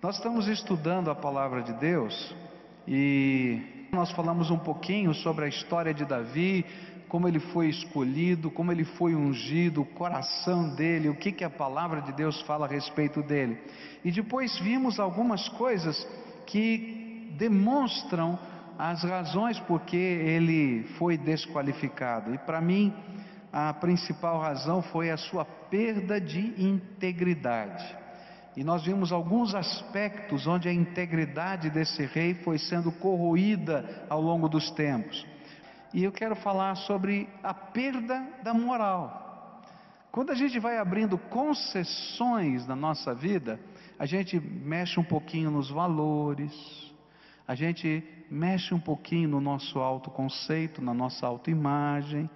Nós estamos estudando a palavra de Deus e nós falamos um pouquinho sobre a história de Davi, como ele foi escolhido, como ele foi ungido, o coração dele, o que, que a palavra de Deus fala a respeito dele. E depois vimos algumas coisas que demonstram as razões por que ele foi desqualificado. E para mim, a principal razão foi a sua perda de integridade. E nós vimos alguns aspectos onde a integridade desse rei foi sendo corroída ao longo dos tempos. E eu quero falar sobre a perda da moral. Quando a gente vai abrindo concessões na nossa vida, a gente mexe um pouquinho nos valores, a gente mexe um pouquinho no nosso autoconceito, na nossa autoimagem,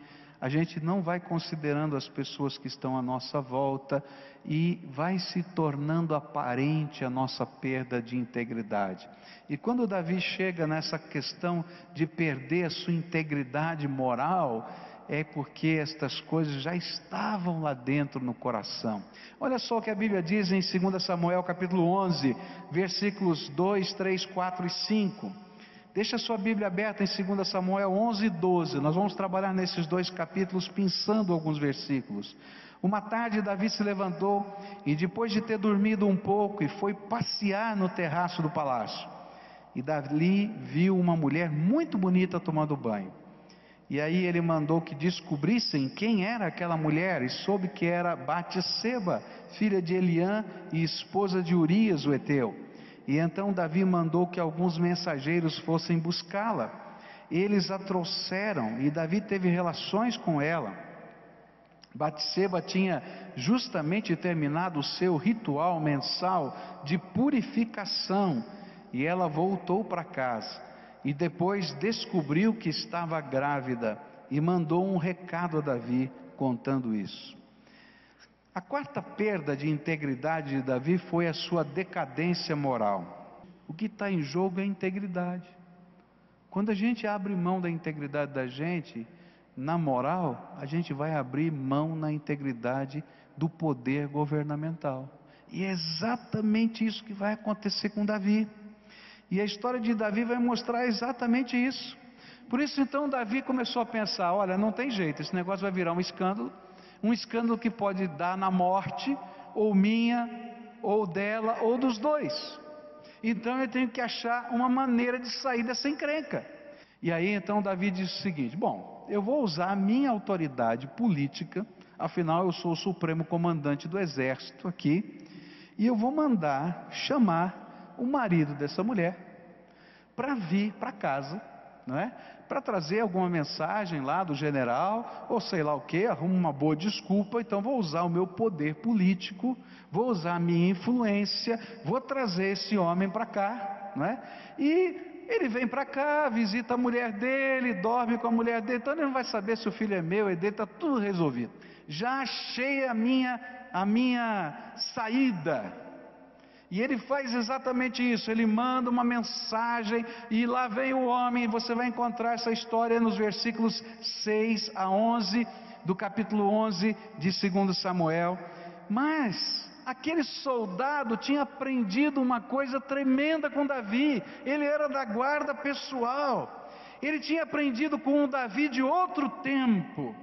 a gente não vai considerando as pessoas que estão à nossa volta e vai se tornando aparente a nossa perda de integridade. E quando Davi chega nessa questão de perder a sua integridade moral, é porque estas coisas já estavam lá dentro no coração. Olha só o que a Bíblia diz em 2 Samuel capítulo 11, versículos 2, 3, 4 e 5. Deixa a sua Bíblia aberta em 2 Samuel 11 e 12. Nós vamos trabalhar nesses dois capítulos pensando alguns versículos. Uma tarde Davi se levantou e depois de ter dormido um pouco e foi passear no terraço do palácio. E Davi viu uma mulher muito bonita tomando banho. E aí ele mandou que descobrissem quem era aquela mulher e soube que era Batseba, filha de Eliã e esposa de Urias o heteu. E então Davi mandou que alguns mensageiros fossem buscá-la. Eles a trouxeram e Davi teve relações com ela. Batseba tinha justamente terminado o seu ritual mensal de purificação e ela voltou para casa e depois descobriu que estava grávida e mandou um recado a Davi contando isso. A quarta perda de integridade de Davi foi a sua decadência moral. O que está em jogo é a integridade. Quando a gente abre mão da integridade da gente, na moral, a gente vai abrir mão na integridade do poder governamental. E é exatamente isso que vai acontecer com Davi. E a história de Davi vai mostrar exatamente isso. Por isso então Davi começou a pensar: olha, não tem jeito, esse negócio vai virar um escândalo um escândalo que pode dar na morte, ou minha, ou dela, ou dos dois. Então eu tenho que achar uma maneira de sair dessa encrenca. E aí então Davi diz o seguinte: Bom, eu vou usar a minha autoridade política, afinal eu sou o supremo comandante do exército aqui, e eu vou mandar chamar o marido dessa mulher para vir para casa não é? Para trazer alguma mensagem lá do general, ou sei lá o que, arrumo uma boa desculpa, então vou usar o meu poder político, vou usar a minha influência, vou trazer esse homem para cá, não é? E ele vem para cá, visita a mulher dele, dorme com a mulher dele, então ele não vai saber se o filho é meu, é dele, está tudo resolvido. Já achei a minha, a minha saída, e ele faz exatamente isso, ele manda uma mensagem e lá vem o homem, você vai encontrar essa história nos versículos 6 a 11 do capítulo 11 de 2 Samuel. Mas aquele soldado tinha aprendido uma coisa tremenda com Davi, ele era da guarda pessoal, ele tinha aprendido com o Davi de outro tempo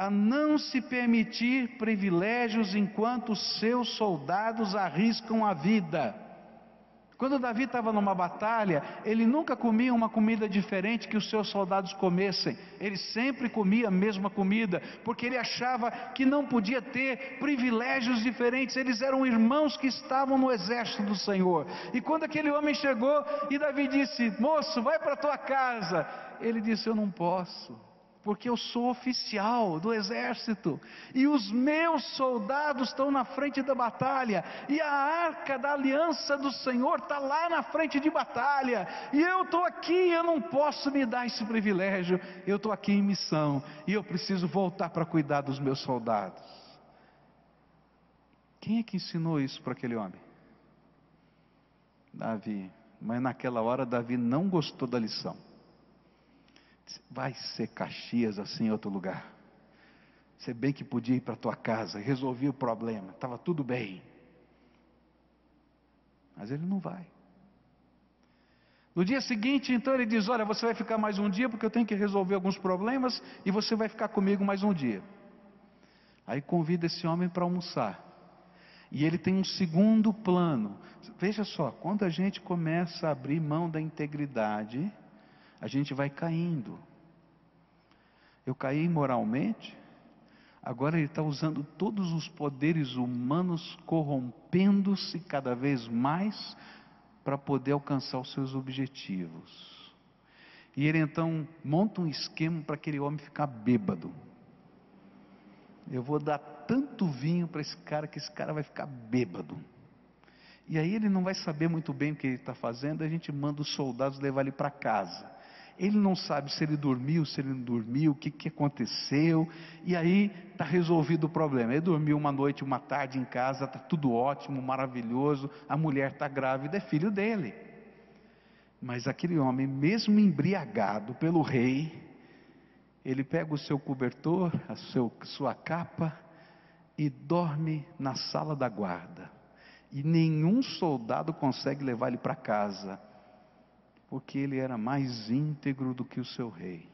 a não se permitir privilégios enquanto seus soldados arriscam a vida. Quando Davi estava numa batalha, ele nunca comia uma comida diferente que os seus soldados comessem, ele sempre comia a mesma comida, porque ele achava que não podia ter privilégios diferentes, eles eram irmãos que estavam no exército do Senhor. E quando aquele homem chegou e Davi disse: Moço, vai para tua casa, ele disse: Eu não posso porque eu sou oficial do exército e os meus soldados estão na frente da batalha e a arca da aliança do Senhor está lá na frente de batalha e eu estou aqui, eu não posso me dar esse privilégio, eu estou aqui em missão e eu preciso voltar para cuidar dos meus soldados. Quem é que ensinou isso para aquele homem? Davi. Mas naquela hora Davi não gostou da lição. Vai ser Caxias assim em outro lugar. Você bem que podia ir para tua casa, resolvi o problema, estava tudo bem. Mas ele não vai. No dia seguinte, então ele diz: Olha, você vai ficar mais um dia porque eu tenho que resolver alguns problemas e você vai ficar comigo mais um dia. Aí convida esse homem para almoçar. E ele tem um segundo plano. Veja só, quando a gente começa a abrir mão da integridade, a gente vai caindo. Eu caí moralmente, agora ele está usando todos os poderes humanos, corrompendo-se cada vez mais para poder alcançar os seus objetivos. E ele então monta um esquema para aquele homem ficar bêbado. Eu vou dar tanto vinho para esse cara que esse cara vai ficar bêbado. E aí ele não vai saber muito bem o que ele está fazendo, a gente manda os soldados levar ele para casa. Ele não sabe se ele dormiu, se ele não dormiu, o que, que aconteceu, e aí está resolvido o problema. Ele dormiu uma noite, uma tarde em casa, está tudo ótimo, maravilhoso, a mulher está grávida, é filho dele. Mas aquele homem, mesmo embriagado pelo rei, ele pega o seu cobertor, a seu, sua capa e dorme na sala da guarda. E nenhum soldado consegue levar ele para casa, porque ele era mais íntegro do que o seu rei.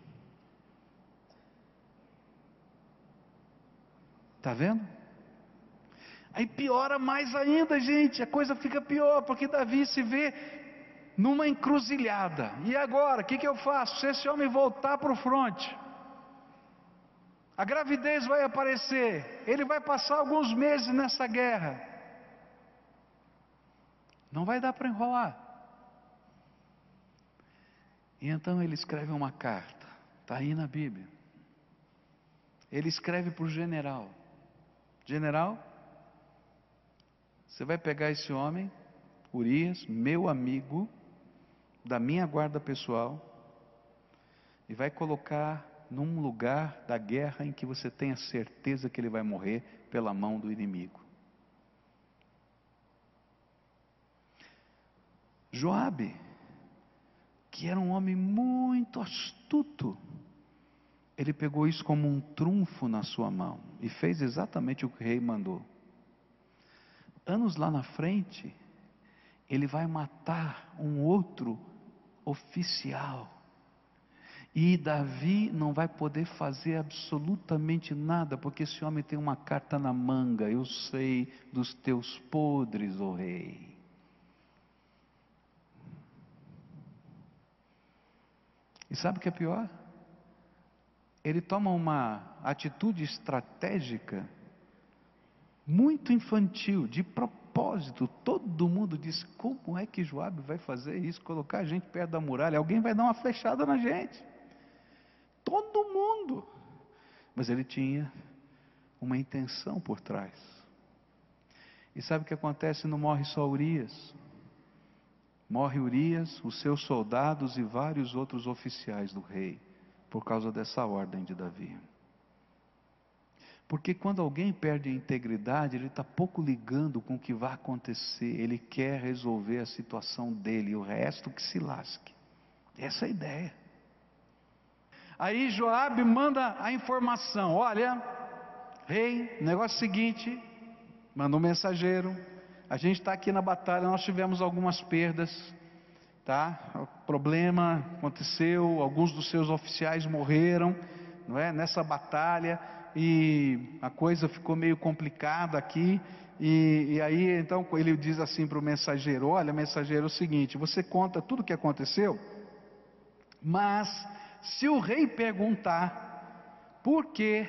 Está vendo? Aí piora mais ainda, gente, a coisa fica pior, porque Davi se vê numa encruzilhada. E agora, o que, que eu faço? Se esse homem voltar para o fronte, a gravidez vai aparecer, ele vai passar alguns meses nessa guerra. Não vai dar para enrolar. E então ele escreve uma carta, está aí na Bíblia. Ele escreve para o general: General, você vai pegar esse homem, Urias, meu amigo, da minha guarda pessoal, e vai colocar num lugar da guerra em que você tenha certeza que ele vai morrer pela mão do inimigo. Joabe, que era um homem muito astuto, ele pegou isso como um trunfo na sua mão e fez exatamente o que o rei mandou. Anos lá na frente, ele vai matar um outro oficial e Davi não vai poder fazer absolutamente nada, porque esse homem tem uma carta na manga. Eu sei dos teus podres, ó oh rei. E sabe o que é pior? Ele toma uma atitude estratégica muito infantil, de propósito. Todo mundo diz: como é que Joabe vai fazer isso? Colocar a gente perto da muralha? Alguém vai dar uma flechada na gente. Todo mundo. Mas ele tinha uma intenção por trás. E sabe o que acontece? Não morre só Urias. Morre Urias, os seus soldados e vários outros oficiais do rei, por causa dessa ordem de Davi. Porque quando alguém perde a integridade, ele está pouco ligando com o que vai acontecer, ele quer resolver a situação dele, e o resto que se lasque. Essa é a ideia. Aí Joabe manda a informação: olha, rei, negócio é seguinte, manda um mensageiro. A gente está aqui na batalha, nós tivemos algumas perdas, tá? O problema aconteceu, alguns dos seus oficiais morreram, não é? Nessa batalha e a coisa ficou meio complicada aqui. E, e aí então ele diz assim para o mensageiro: olha, mensageiro, é o seguinte, você conta tudo o que aconteceu, mas se o rei perguntar por que,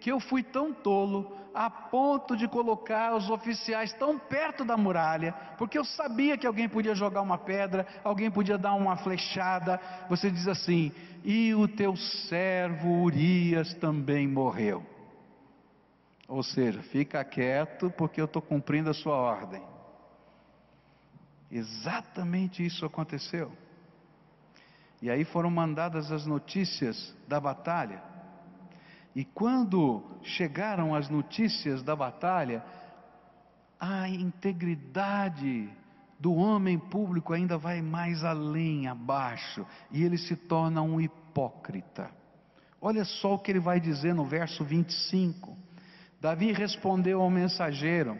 que eu fui tão tolo a ponto de colocar os oficiais tão perto da muralha, porque eu sabia que alguém podia jogar uma pedra, alguém podia dar uma flechada, você diz assim: e o teu servo Urias também morreu. Ou seja, fica quieto porque eu estou cumprindo a sua ordem. Exatamente isso aconteceu. E aí foram mandadas as notícias da batalha. E quando chegaram as notícias da batalha, a integridade do homem público ainda vai mais além, abaixo, e ele se torna um hipócrita. Olha só o que ele vai dizer no verso 25. Davi respondeu ao mensageiro: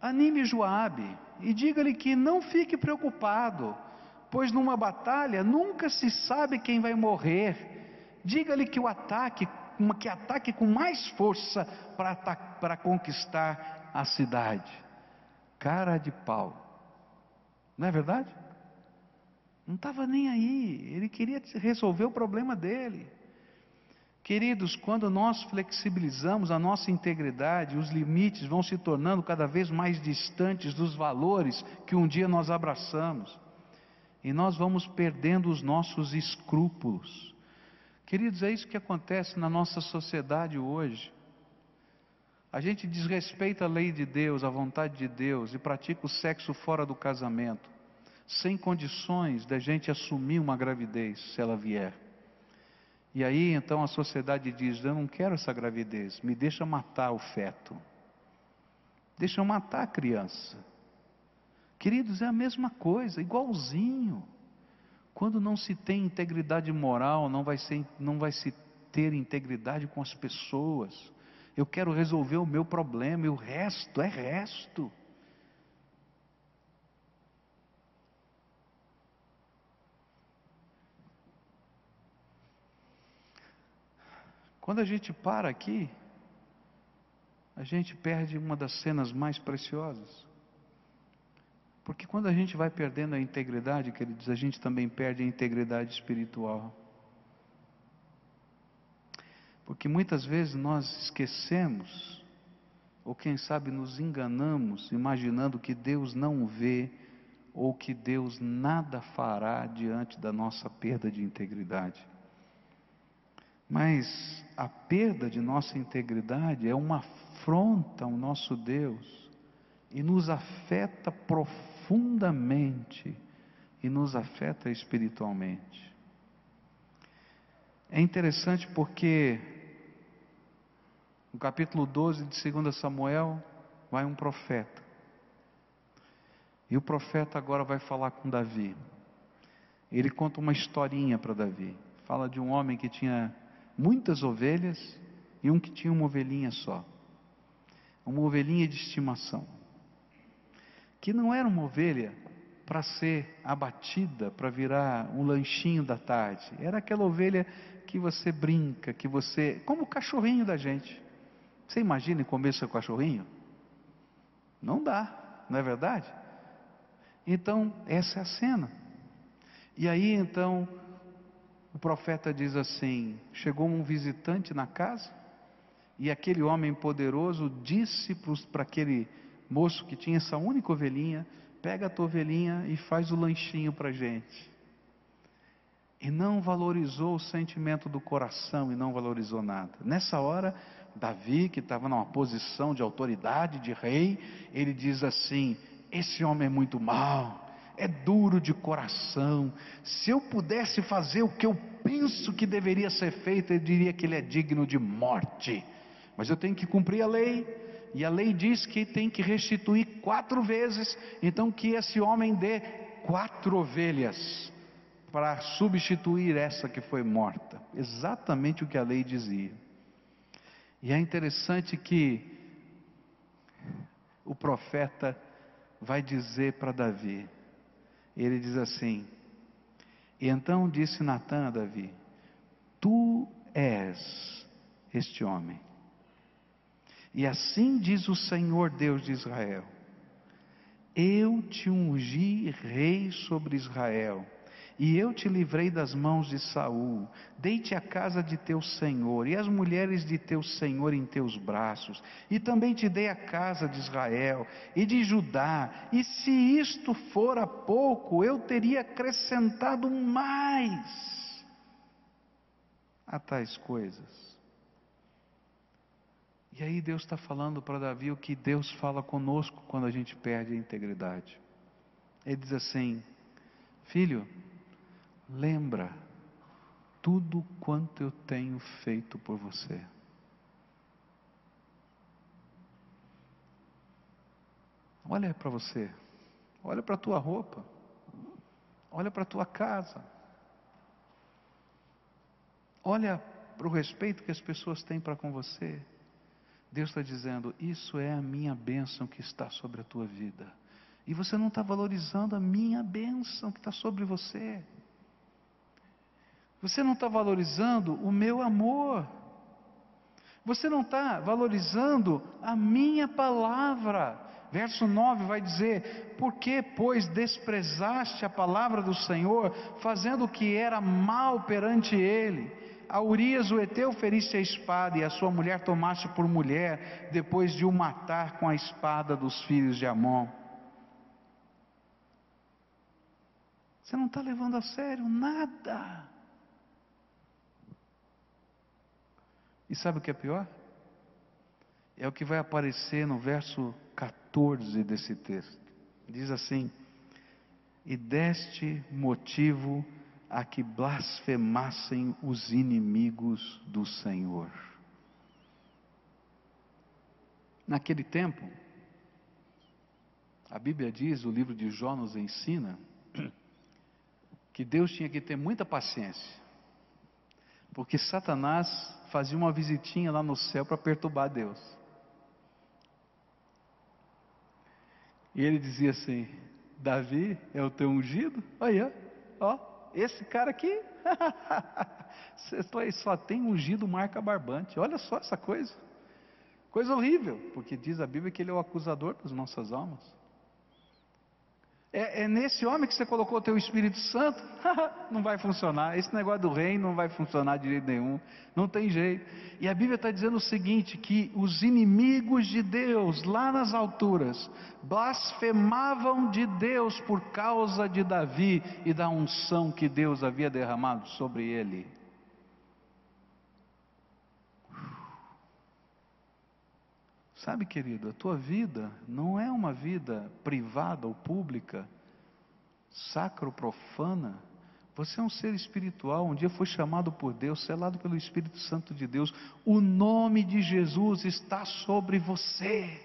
Anime Joabe e diga-lhe que não fique preocupado, pois numa batalha nunca se sabe quem vai morrer. Diga-lhe que o ataque, que ataque com mais força para, conquistar a cidade. Cara de pau. Não é verdade? Não estava nem aí, ele queria resolver o problema dele. Queridos, quando nós flexibilizamos a nossa integridade, os limites vão se tornando cada vez mais distantes dos valores que um dia nós abraçamos. E nós vamos perdendo os nossos escrúpulos. Queridos, é isso que acontece na nossa sociedade hoje. A gente desrespeita a lei de Deus, a vontade de Deus e pratica o sexo fora do casamento, sem condições da gente assumir uma gravidez se ela vier. E aí então a sociedade diz: Eu não quero essa gravidez, me deixa matar o feto, deixa eu matar a criança. Queridos, é a mesma coisa, igualzinho. Quando não se tem integridade moral, não vai, ser, não vai se ter integridade com as pessoas. Eu quero resolver o meu problema e o resto é resto. Quando a gente para aqui, a gente perde uma das cenas mais preciosas. Porque quando a gente vai perdendo a integridade, queridos, a gente também perde a integridade espiritual. Porque muitas vezes nós esquecemos, ou quem sabe nos enganamos, imaginando que Deus não vê, ou que Deus nada fará diante da nossa perda de integridade. Mas a perda de nossa integridade é uma afronta ao nosso Deus e nos afeta profundamente e nos afeta espiritualmente. É interessante porque no capítulo 12 de 2 Samuel vai um profeta. E o profeta agora vai falar com Davi. Ele conta uma historinha para Davi. Fala de um homem que tinha muitas ovelhas e um que tinha uma ovelhinha só. Uma ovelhinha de estimação. Que não era uma ovelha para ser abatida, para virar um lanchinho da tarde. Era aquela ovelha que você brinca, que você. como o cachorrinho da gente. Você imagina comer seu cachorrinho? Não dá, não é verdade? Então, essa é a cena. E aí então o profeta diz assim: chegou um visitante na casa, e aquele homem poderoso disse para aquele moço que tinha essa única ovelhinha: pega a tua ovelhinha e faz o lanchinho para gente. E não valorizou o sentimento do coração e não valorizou nada. Nessa hora, Davi, que estava numa posição de autoridade, de rei, ele diz assim: Esse homem é muito mau, é duro de coração. Se eu pudesse fazer o que eu penso que deveria ser feito, eu diria que ele é digno de morte. Mas eu tenho que cumprir a lei, e a lei diz que tem que restituir quatro vezes, então que esse homem dê quatro ovelhas para substituir essa que foi morta. Exatamente o que a lei dizia. E é interessante que o profeta vai dizer para Davi: ele diz assim: E então disse Natan a Davi: Tu és este homem. E assim diz o Senhor Deus de Israel: Eu te ungi rei sobre Israel e eu te livrei das mãos de Saul, dei-te a casa de teu senhor e as mulheres de teu senhor em teus braços, e também te dei a casa de Israel e de Judá, e se isto fora pouco, eu teria acrescentado mais a tais coisas. E aí Deus está falando para Davi o que Deus fala conosco quando a gente perde a integridade. Ele diz assim: Filho, Lembra tudo quanto eu tenho feito por você. Olha para você, olha para a tua roupa, olha para a tua casa, olha para o respeito que as pessoas têm para com você. Deus está dizendo: Isso é a minha bênção que está sobre a tua vida. E você não está valorizando a minha bênção que está sobre você. Você não está valorizando o meu amor. Você não está valorizando a minha palavra. Verso 9 vai dizer: Por que, pois, desprezaste a palavra do Senhor, fazendo o que era mal perante ele? A Urias o Eteu feriste a espada, e a sua mulher tomaste por mulher, depois de o matar com a espada dos filhos de Amon. Você não está levando a sério nada. E sabe o que é pior? É o que vai aparecer no verso 14 desse texto. Diz assim: E deste motivo a que blasfemassem os inimigos do Senhor. Naquele tempo, a Bíblia diz, o livro de Jó nos ensina, que Deus tinha que ter muita paciência, porque Satanás fazia uma visitinha lá no céu para perturbar Deus. E ele dizia assim: Davi é o teu ungido? Olha, ó, esse cara aqui, só tem ungido marca barbante. Olha só essa coisa, coisa horrível, porque diz a Bíblia que ele é o acusador das nossas almas. É, é, nesse homem que você colocou o teu Espírito Santo? não vai funcionar. Esse negócio do reino não vai funcionar de jeito nenhum. Não tem jeito. E a Bíblia está dizendo o seguinte: que os inimigos de Deus, lá nas alturas, blasfemavam de Deus por causa de Davi e da unção que Deus havia derramado sobre ele. Sabe, querido, a tua vida não é uma vida privada ou pública, sacro, profana. Você é um ser espiritual, um dia foi chamado por Deus, selado pelo Espírito Santo de Deus. O nome de Jesus está sobre você.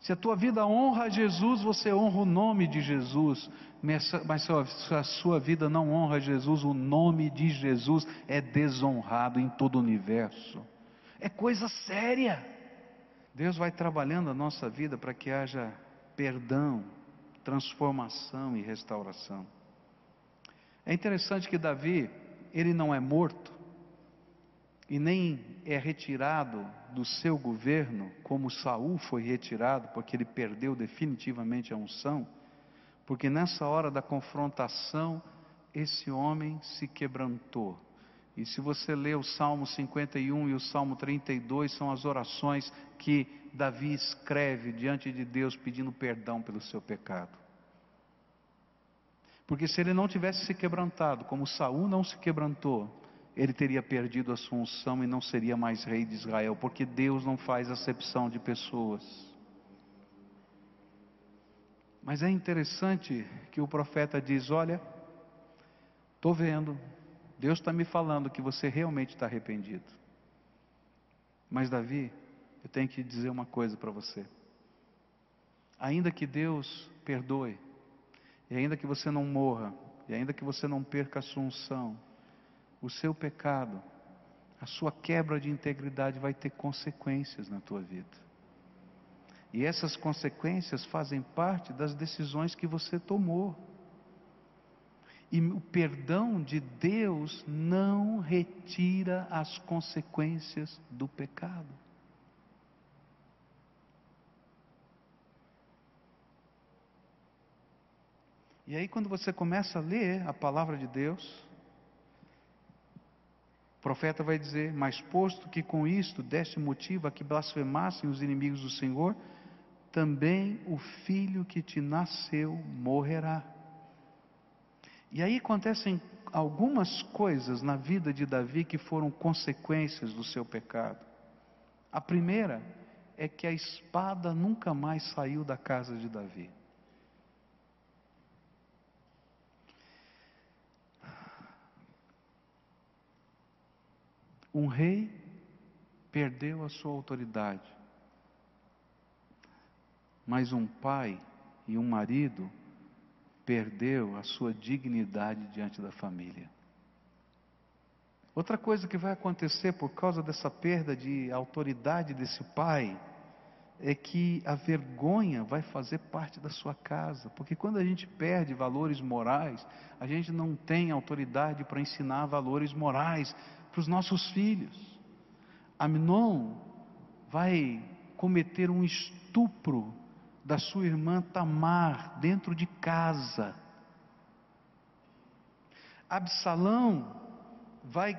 Se a tua vida honra Jesus, você honra o nome de Jesus. Mas se a sua vida não honra Jesus, o nome de Jesus é desonrado em todo o universo. É coisa séria. Deus vai trabalhando a nossa vida para que haja perdão, transformação e restauração. É interessante que Davi, ele não é morto e nem é retirado do seu governo, como Saul foi retirado, porque ele perdeu definitivamente a unção, porque nessa hora da confrontação, esse homem se quebrantou e se você ler o Salmo 51 e o Salmo 32, são as orações que Davi escreve diante de Deus pedindo perdão pelo seu pecado. Porque se ele não tivesse se quebrantado, como Saul não se quebrantou, ele teria perdido a sua unção e não seria mais rei de Israel, porque Deus não faz acepção de pessoas. Mas é interessante que o profeta diz: Olha, estou vendo, Deus está me falando que você realmente está arrependido. Mas, Davi, eu tenho que dizer uma coisa para você. Ainda que Deus perdoe, e ainda que você não morra, e ainda que você não perca a sua unção, o seu pecado, a sua quebra de integridade vai ter consequências na tua vida. E essas consequências fazem parte das decisões que você tomou. E o perdão de Deus não retira as consequências do pecado. E aí, quando você começa a ler a palavra de Deus, o profeta vai dizer: Mas posto que com isto deste motivo a que blasfemassem os inimigos do Senhor, também o filho que te nasceu morrerá. E aí acontecem algumas coisas na vida de Davi que foram consequências do seu pecado. A primeira é que a espada nunca mais saiu da casa de Davi. Um rei perdeu a sua autoridade, mas um pai e um marido perdeu a sua dignidade diante da família. Outra coisa que vai acontecer por causa dessa perda de autoridade desse pai é que a vergonha vai fazer parte da sua casa, porque quando a gente perde valores morais, a gente não tem autoridade para ensinar valores morais para os nossos filhos. Aminon vai cometer um estupro da sua irmã Tamar dentro de casa. Absalão vai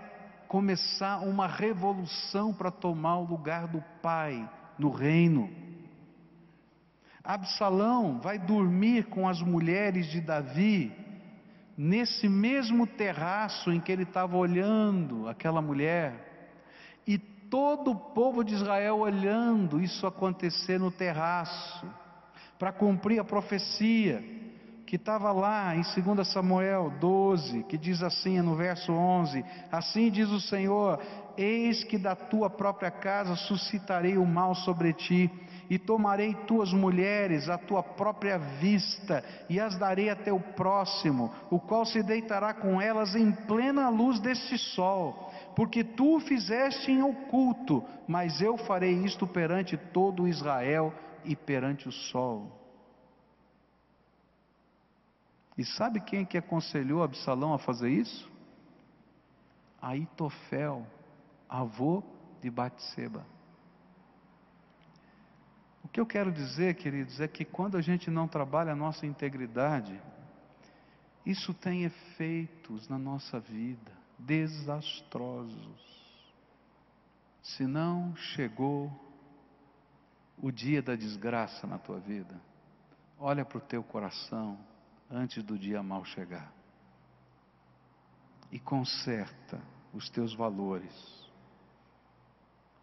começar uma revolução para tomar o lugar do pai no reino. Absalão vai dormir com as mulheres de Davi, nesse mesmo terraço em que ele estava olhando aquela mulher, e todo o povo de Israel olhando isso acontecer no terraço, para cumprir a profecia que estava lá em 2 Samuel 12, que diz assim no verso 11: Assim diz o Senhor: Eis que da tua própria casa suscitarei o mal sobre ti, e tomarei tuas mulheres à tua própria vista, e as darei a teu próximo, o qual se deitará com elas em plena luz deste sol, porque tu o fizeste em oculto, mas eu farei isto perante todo Israel e perante o sol. E sabe quem que aconselhou Absalão a fazer isso? Aitofel, avô de Batseba. O que eu quero dizer, queridos, é que quando a gente não trabalha a nossa integridade, isso tem efeitos na nossa vida desastrosos. Se não chegou o dia da desgraça na tua vida, olha para o teu coração antes do dia mal chegar. E conserta os teus valores.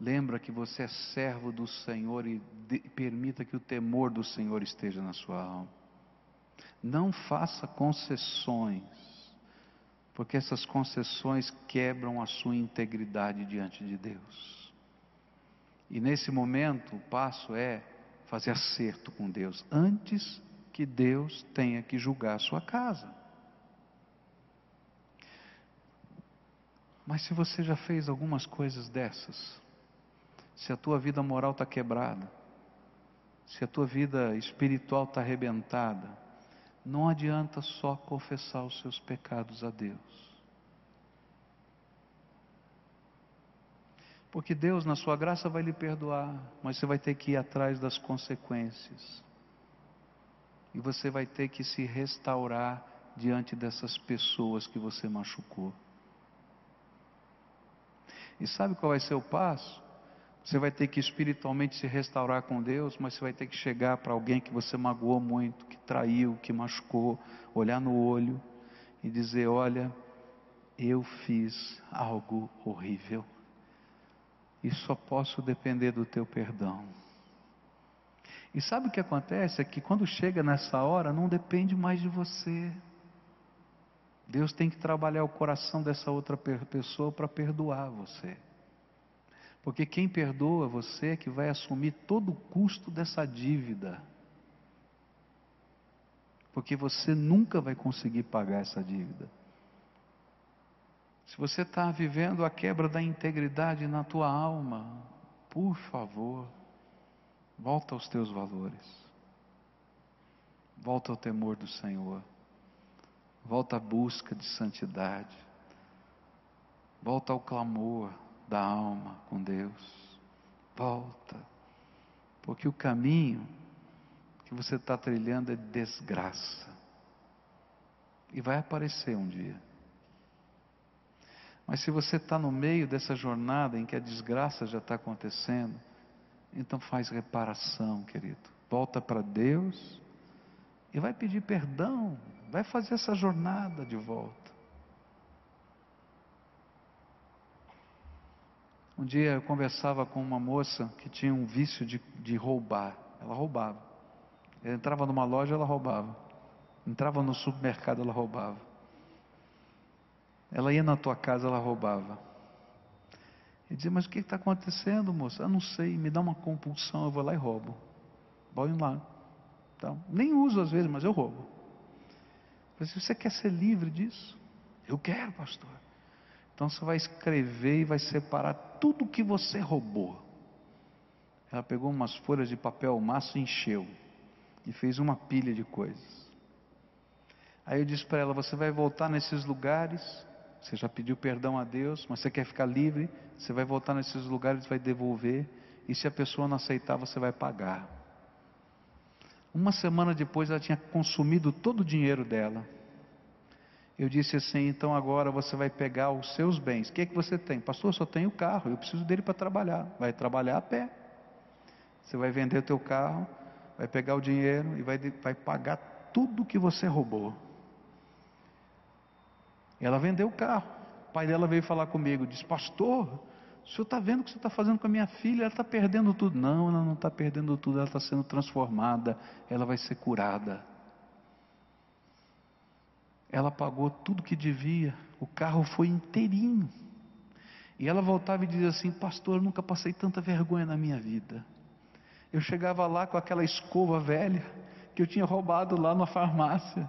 Lembra que você é servo do Senhor e de, permita que o temor do Senhor esteja na sua alma. Não faça concessões, porque essas concessões quebram a sua integridade diante de Deus. E nesse momento, o passo é fazer acerto com Deus antes que Deus tenha que julgar a sua casa. Mas se você já fez algumas coisas dessas, se a tua vida moral está quebrada, se a tua vida espiritual está arrebentada, não adianta só confessar os seus pecados a Deus. Porque Deus, na sua graça, vai lhe perdoar, mas você vai ter que ir atrás das consequências. E você vai ter que se restaurar diante dessas pessoas que você machucou. E sabe qual vai ser o passo? Você vai ter que espiritualmente se restaurar com Deus, mas você vai ter que chegar para alguém que você magoou muito, que traiu, que machucou, olhar no olho e dizer: Olha, eu fiz algo horrível e só posso depender do teu perdão. E sabe o que acontece? É que quando chega nessa hora, não depende mais de você. Deus tem que trabalhar o coração dessa outra pessoa para perdoar você. Porque quem perdoa você é que vai assumir todo o custo dessa dívida. Porque você nunca vai conseguir pagar essa dívida. Se você está vivendo a quebra da integridade na tua alma, por favor, Volta aos teus valores. Volta ao temor do Senhor. Volta à busca de santidade. Volta ao clamor da alma com Deus. Volta. Porque o caminho que você está trilhando é desgraça. E vai aparecer um dia. Mas se você está no meio dessa jornada em que a desgraça já está acontecendo, então faz reparação, querido. Volta para Deus e vai pedir perdão. Vai fazer essa jornada de volta. Um dia eu conversava com uma moça que tinha um vício de, de roubar. Ela roubava. Ela entrava numa loja, ela roubava. Entrava no supermercado, ela roubava. Ela ia na tua casa, ela roubava. E dizia, mas o que está acontecendo, moça? Eu não sei, me dá uma compulsão, eu vou lá e roubo. Vou lá. Então, nem uso às vezes, mas eu roubo. Eu disse, você quer ser livre disso? Eu quero, pastor. Então você vai escrever e vai separar tudo que você roubou. Ela pegou umas folhas de papel maço e encheu. E fez uma pilha de coisas. Aí eu disse para ela: Você vai voltar nesses lugares. Você já pediu perdão a Deus, mas você quer ficar livre. Você vai voltar nesses lugares, vai devolver. E se a pessoa não aceitar, você vai pagar. Uma semana depois, ela tinha consumido todo o dinheiro dela. Eu disse assim: então agora você vai pegar os seus bens. O que é que você tem? Pastor, eu só tenho carro, eu preciso dele para trabalhar. Vai trabalhar a pé. Você vai vender o teu carro, vai pegar o dinheiro e vai, vai pagar tudo que você roubou. Ela vendeu o carro. O pai dela veio falar comigo, disse, pastor, o senhor está vendo o que você está fazendo com a minha filha? Ela está perdendo tudo. Não, ela não está perdendo tudo, ela está sendo transformada, ela vai ser curada. Ela pagou tudo que devia, o carro foi inteirinho. E ela voltava e dizia assim: Pastor, eu nunca passei tanta vergonha na minha vida. Eu chegava lá com aquela escova velha que eu tinha roubado lá na farmácia.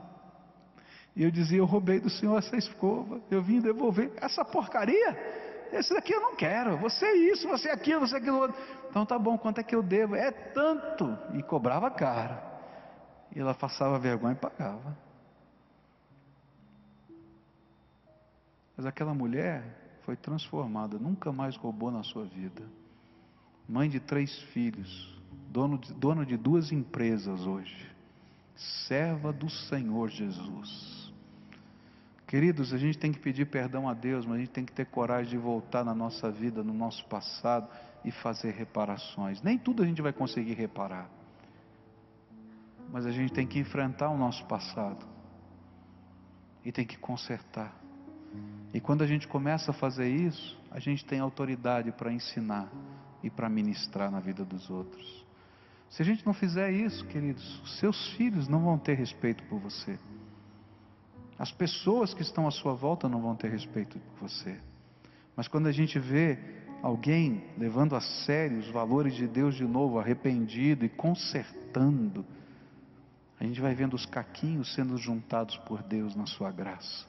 E eu dizia: Eu roubei do senhor essa escova, eu vim devolver essa porcaria. Esse daqui eu não quero, você é isso, você é aquilo, você é aquilo outro. Então tá bom, quanto é que eu devo? É tanto. E cobrava caro. E ela passava vergonha e pagava. Mas aquela mulher foi transformada, nunca mais roubou na sua vida. Mãe de três filhos, dono de, dona de duas empresas hoje, serva do Senhor Jesus. Queridos, a gente tem que pedir perdão a Deus, mas a gente tem que ter coragem de voltar na nossa vida, no nosso passado e fazer reparações. Nem tudo a gente vai conseguir reparar, mas a gente tem que enfrentar o nosso passado e tem que consertar. E quando a gente começa a fazer isso, a gente tem autoridade para ensinar e para ministrar na vida dos outros. Se a gente não fizer isso, queridos, seus filhos não vão ter respeito por você. As pessoas que estão à sua volta não vão ter respeito por você. Mas quando a gente vê alguém levando a sério os valores de Deus de novo, arrependido e consertando, a gente vai vendo os caquinhos sendo juntados por Deus na sua graça.